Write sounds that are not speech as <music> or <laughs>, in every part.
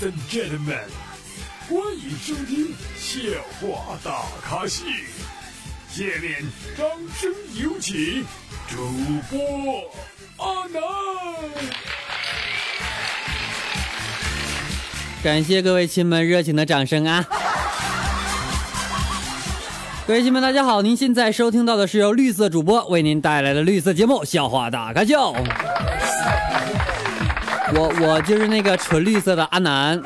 Ladies and gentlemen，欢迎收听笑话大咖秀。下面掌声有请主播阿南。感谢各位亲们热情的掌声啊！各位亲们，大家好！您现在收听到的是由绿色主播为您带来的绿色节目《笑话大咖秀》。我我就是那个纯绿色的阿南。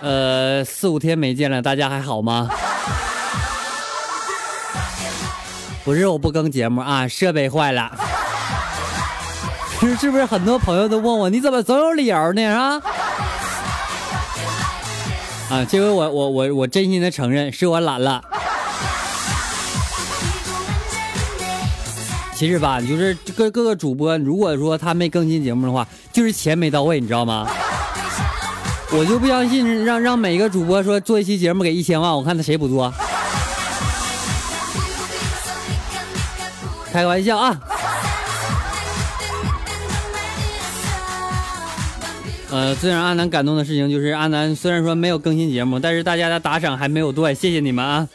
呃，四五天没见了，大家还好吗？不是我不更节目啊，设备坏了。是是不是很多朋友都问我，你怎么总有理由呢？啊？啊，这回我我我我真心的承认，是我懒了。其实吧，就是各各个主播，如果说他没更新节目的话，就是钱没到位，你知道吗？我就不相信让让每个主播说做一期节目给一千万，我看他谁不做？开个玩笑啊！呃，最让阿南感动的事情就是阿南虽然说没有更新节目，但是大家的打赏还没有断，谢谢你们啊！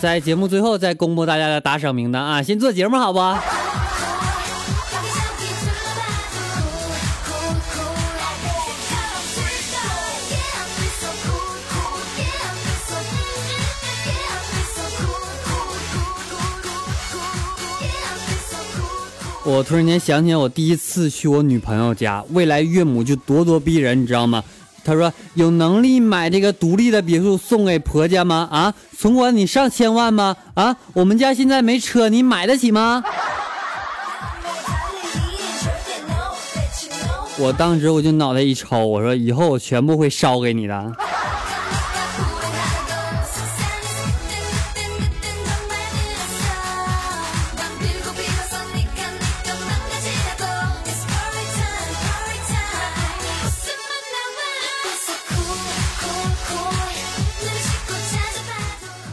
在节目最后再公布大家的打赏名单啊！先做节目好不？我突然间想起来，我第一次去我女朋友家，未来岳母就咄咄逼人，你知道吗？他说：“有能力买这个独立的别墅送给婆家吗？啊，存款你上千万吗？啊，我们家现在没车，你买得起吗？” <laughs> 我当时我就脑袋一抽，我说：“以后我全部会烧给你的。”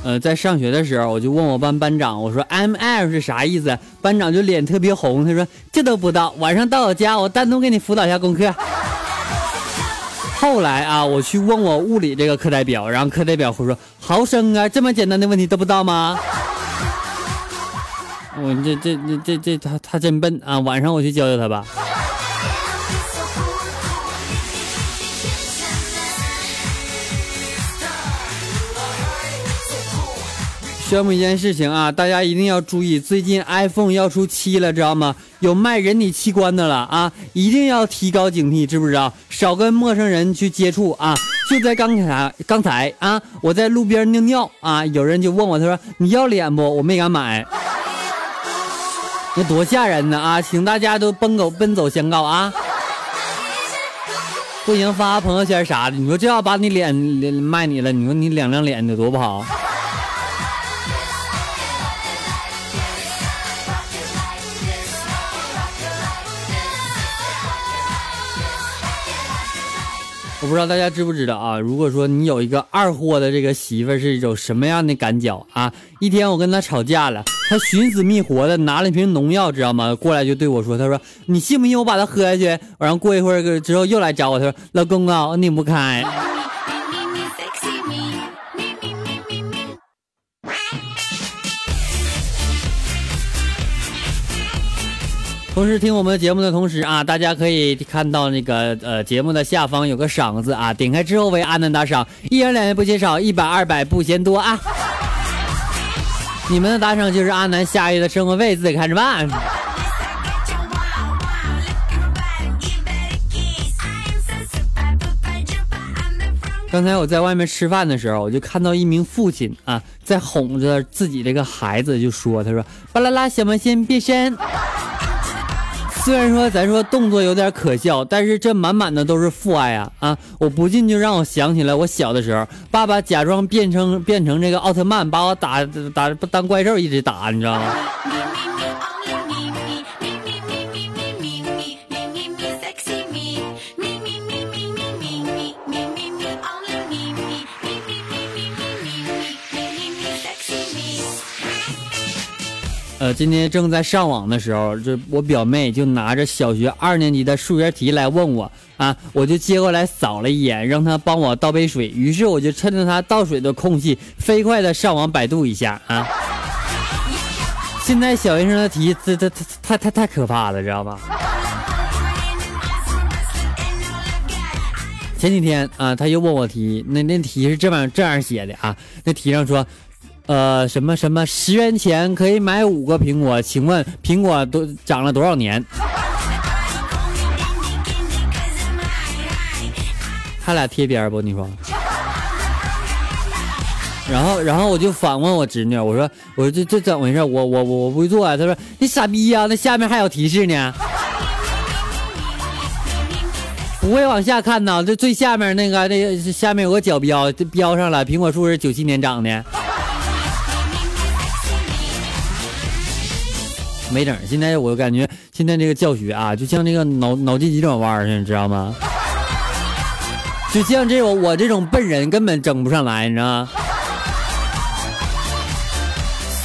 呃，在上学的时候，我就问我班班长，我说 M L 是啥意思？班长就脸特别红，他说这都不知道。晚上到我家，我单独给你辅导一下功课。后来啊，我去问我物理这个课代表，然后课代表会说毫升啊，这么简单的问题都不知道吗？我这这这这这他他真笨啊！晚上我去教教他吧。宣布一件事情啊，大家一定要注意，最近 iPhone 要出七了，知道吗？有卖人体器官的了啊，一定要提高警惕，知不知道？少跟陌生人去接触啊！就在刚才，刚才啊，我在路边尿尿啊，有人就问我，他说你要脸不？我没敢买，那多吓人呢啊！请大家都奔走奔走相告啊！不行，发个朋友圈啥的，你说这要把你脸脸卖你了，你说你两张脸得多不好？我不知道大家知不知道啊？如果说你有一个二货的这个媳妇是一种什么样的感觉啊？一天我跟她吵架了，她寻死觅活的拿了一瓶农药，知道吗？过来就对我说：“她说你信不信我把它喝下去？”然后过一会儿之后又来找我，她说：“老公啊，我拧不开。”同时听我们节目的同时啊，大家可以看到那个呃节目的下方有个赏字啊，点开之后为阿南打赏，一元两元不嫌少，一百二百不嫌多啊。你们的打赏就是阿南下月的生活费，自己看着办。刚才我在外面吃饭的时候，我就看到一名父亲啊，在哄着自己这个孩子，就说：“他说，巴啦啦，小魔仙变身。”虽然说咱说动作有点可笑，但是这满满的都是父爱啊啊！我不禁就让我想起来我小的时候，爸爸假装变成变成这个奥特曼，把我打打当怪兽一直打，你知道吗？呃，今天正在上网的时候，这我表妹就拿着小学二年级的数学题来问我啊，我就接过来扫了一眼，让她帮我倒杯水。于是我就趁着她倒水的空隙，飞快的上网百度一下啊。现在小学生的题，这这太太太可怕了，知道吧？前几天啊，他又问我题，那那题是这样这样写的啊，那题上说，呃，什么什么十元钱可以买五个苹果，请问苹果都长了多少年？<laughs> 他俩贴边不？你说？然后然后我就反问我侄女，我说我说这这怎么回事？我我我我不会做啊。他说你傻逼呀，那下面还有提示呢。不会往下看呢，这最下面那个，那下面有个角标，这标上了，苹果树是九七年长的。没整，现在我感觉现在这个教学啊，就像那个脑脑筋急转弯似的，你知道吗？<laughs> 就像这种我这种笨人根本整不上来，你知道吗？<laughs>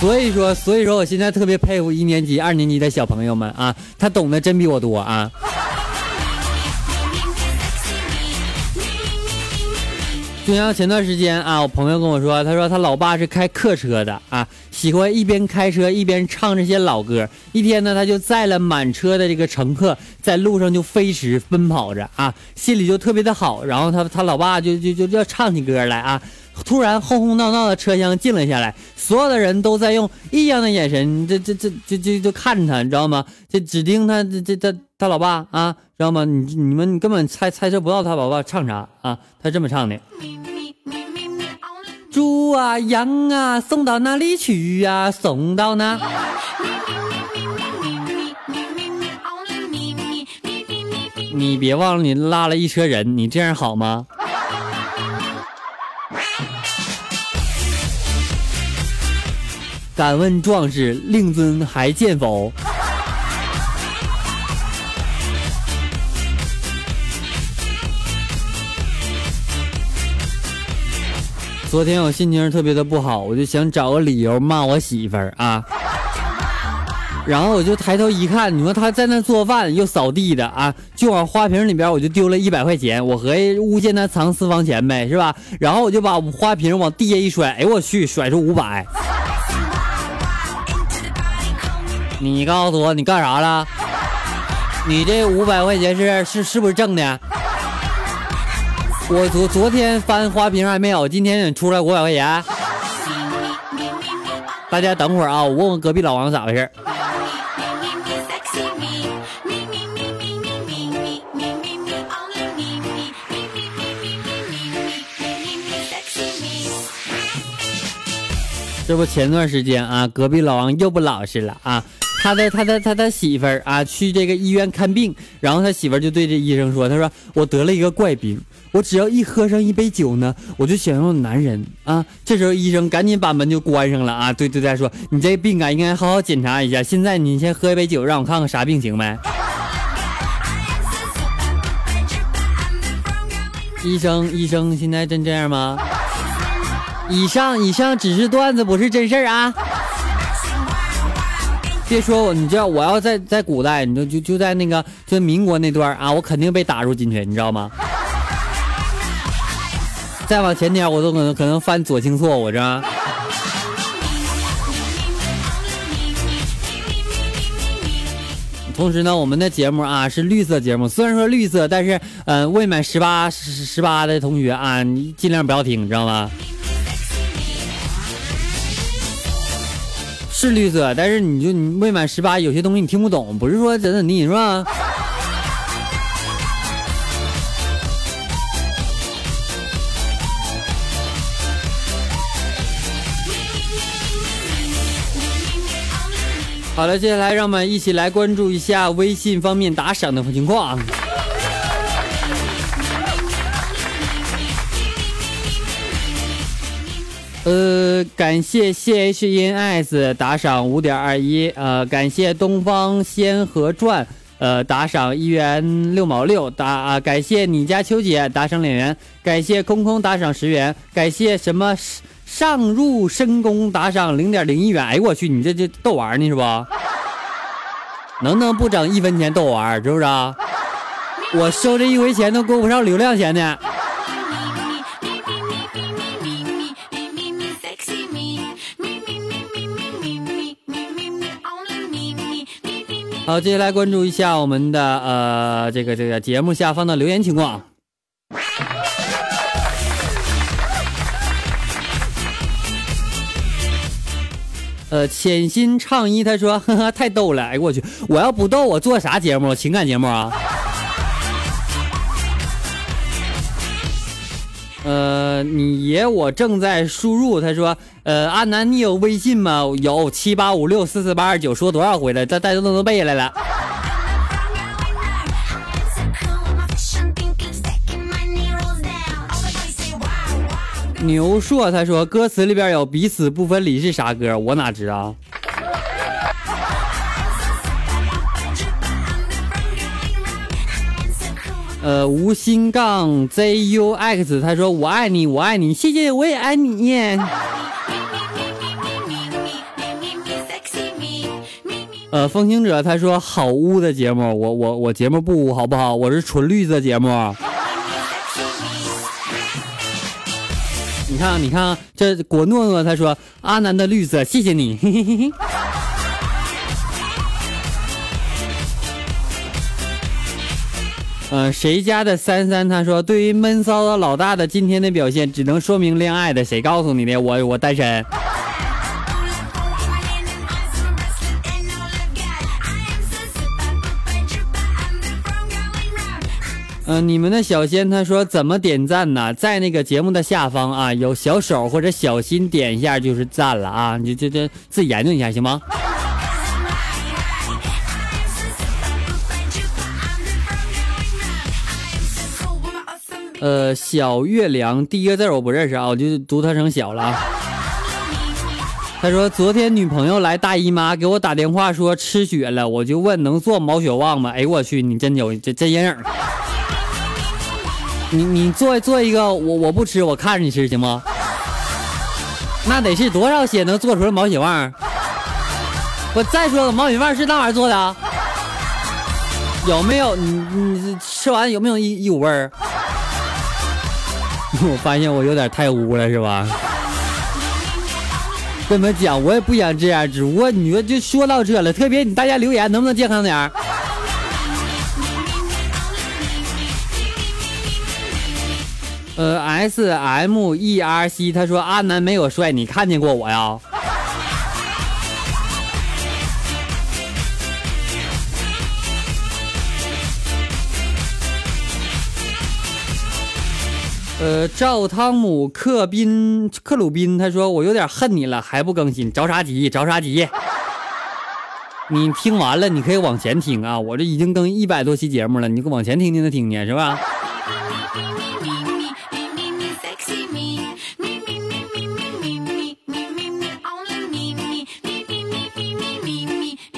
所以说，所以说我现在特别佩服一年级、二年级的小朋友们啊，他懂得真比我多啊。就像前段时间啊，我朋友跟我说，他说他老爸是开客车的啊，喜欢一边开车一边唱这些老歌。一天呢，他就载了满车的这个乘客，在路上就飞驰奔跑着啊，心里就特别的好。然后他他老爸就就就要唱起歌来啊，突然轰轰闹闹的车厢静了下来，所有的人都在用异样的眼神，这这这就就就看着他，你知道吗？就指定他这这他他老爸啊，知道吗？你你们根本猜猜测不到他老爸唱啥啊，他这么唱的。猪啊羊啊，送到哪里去呀？送到哪？你别忘了，你拉了一车人，你这样好吗？敢问壮士，令尊还健否？昨天我心情特别的不好，我就想找个理由骂我媳妇儿啊。然后我就抬头一看，你说她在那做饭又扫地的啊，就往花瓶里边我就丢了一百块钱，我合计诬陷她藏私房钱呗，是吧？然后我就把花瓶往地下一摔，哎我去，甩出五百。你告诉我你干啥了？你这五百块钱是是是不是挣的？我昨昨天翻花瓶还没有，今天出来五百块钱。大家等会儿啊，我问问隔壁老王咋回事。这不前段时间啊，隔壁老王又不老实了啊。他的他的他的媳妇儿啊，去这个医院看病，然后他媳妇儿就对这医生说：“他说我得了一个怪病，我只要一喝上一杯酒呢，我就想要男人啊。”这时候医生赶紧把门就关上了啊，对对他说：“你这病啊，应该好好检查一下。现在你先喝一杯酒，让我看看啥病行没？”医生医生，现在真这样吗？以上以上只是段子，不是真事儿啊。别说我，你知道我要在在古代，你就就就在那个就民国那段啊，我肯定被打入进去，你知道吗？再往前点，我都可能可能犯左倾错误，是吧？同时呢，我们的节目啊是绿色节目，虽然说绿色，但是嗯，未满十八十十八的同学啊，你尽量不要听，你知道吗？是绿色，但是你就你未满十八，有些东西你听不懂，不是说怎怎地，是吧？好了，接下来让我们一起来关注一下微信方面打赏的情况。呃，感谢 C H N S 打赏五点二一，呃，感谢东方仙河传，呃，打赏一元六毛六，打啊，感谢你家秋姐打赏两元，感谢空空打赏十元，感谢什么上入深宫打赏零点零一元。哎我去，你这这逗玩呢是不？能不能不整一分钱逗玩，是不是啊？我收这一回钱都够不上流量钱的。好，接下来关注一下我们的呃这个这个节目下方的留言情况。呃，潜心唱一，他说呵呵 <laughs> 太逗了，哎我去，我要不逗我做啥节目？情感节目啊？呃，你爷我正在输入，他说，呃，阿南你有微信吗？有七八五六四四八二九，说多少回了？这大家都能背下来了。牛硕他说，歌词里边有彼此不分离是啥歌？我哪知道？呃，无心杠 ZUX，他说我爱你，我爱你，谢谢，我也爱你。呃，风行者他说好污的节目，我我我节目不污好不好？我是纯绿色节目。你看，你看，这果诺诺他说阿南的绿色，谢谢你。嘿嘿嘿嘿。呃，谁家的三三他说，对于闷骚的老大的今天的表现，只能说明恋爱的。谁告诉你的？我我单身。嗯，你们的小仙他说怎么点赞呢？在那个节目的下方啊，有小手或者小心点一下就是赞了啊！你这这自己研究一下行吗？呃，小月亮第一个字我不认识啊，我就读它成小了。他说昨天女朋友来大姨妈给我打电话说吃血了，我就问能做毛血旺吗？哎我去，你真有这真阴影。你你做做一个，我我不吃，我看着你吃行吗？那得是多少血能做出来毛血旺？我再说个毛血旺是那玩意做的？有没有？你你吃完有没有一一股味儿？<laughs> 我发现我有点太污了，是吧？跟你们讲，我也不想这样，只不过你说就说到这了，特别你大家留言能不能健康点儿？呃，S M E R C，他说阿南没有帅，你看见过我呀？呃，赵汤姆克宾克鲁宾，他说我有点恨你了，还不更新，着啥急？着啥急？你听完了，你可以往前听啊，我这已经更一百多期节目了，你往前听听的听听，是吧？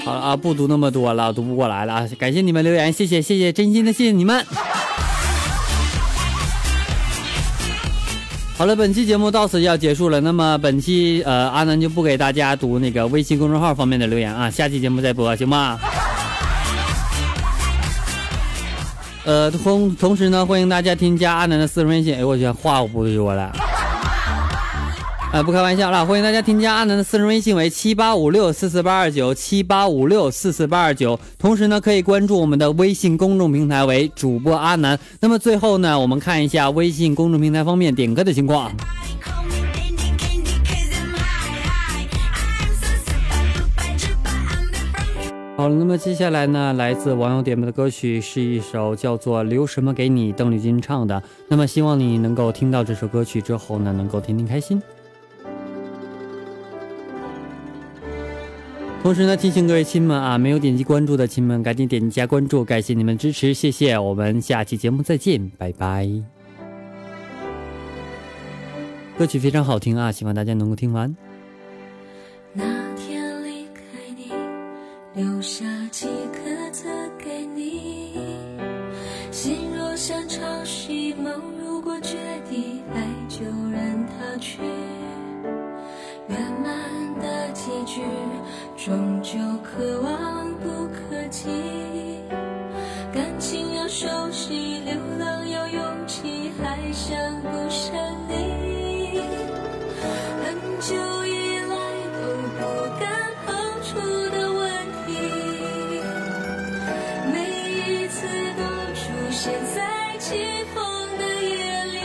好了啊，不读那么多了，读不过来了啊！感谢你们留言，谢谢谢谢，真心的谢谢你们。好了，本期节目到此就要结束了。那么本期呃，阿南就不给大家读那个微信公众号方面的留言啊，下期节目再播，行吗？呃，同同时呢，欢迎大家添加阿南的私人微信。哎呦，我去，话我不说了。不开玩笑了，欢迎大家添加阿南的私人微信为七八五六四四八二九七八五六四四八二九。同时呢，可以关注我们的微信公众平台为主播阿南。那么最后呢，我们看一下微信公众平台方面点歌的情况。好了，那么接下来呢，来自网友点播的歌曲是一首叫做《留什么给你》，邓丽君唱的。那么希望你能够听到这首歌曲之后呢，能够天天开心。同时呢，提醒各位亲们啊，没有点击关注的亲们，赶紧点击加关注，感谢你们支持，谢谢。我们下期节目再见，拜拜。歌曲非常好听啊，希望大家能够听完。感情要熟悉，流浪要勇气，还想不想你？很久以来都不敢抛出的问题，每一次都出现在起风的夜里，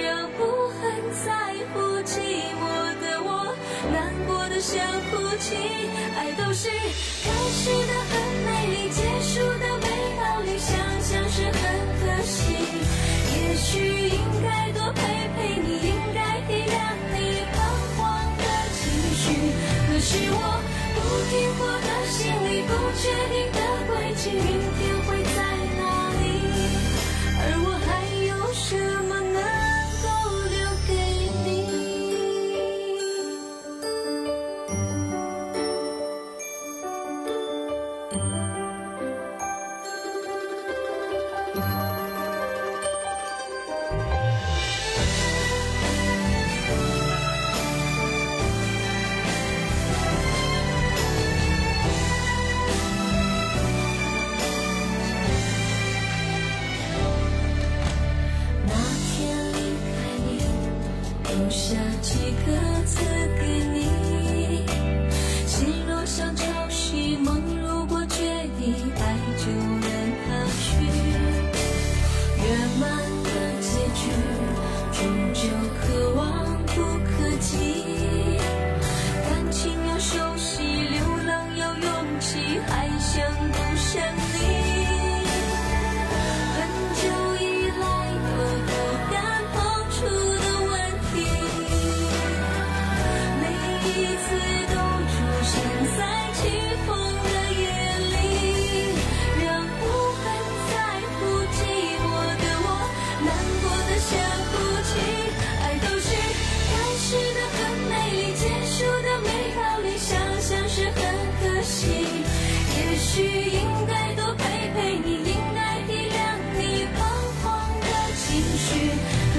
让不很在乎寂寞的我，难过的想哭泣。爱都是开始的很美丽，结束也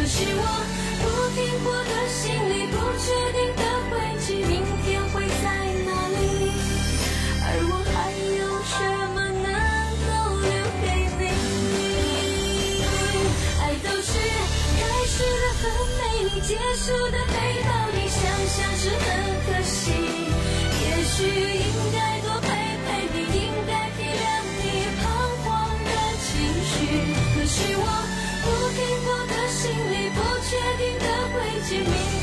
可是我不停泊的心里，不确定的轨迹，明天会在哪里？而我还有什么能够留给你？爱都是开始的很美丽，结束的没道理，想想是很可惜。也许应该。心里不确定的轨迹明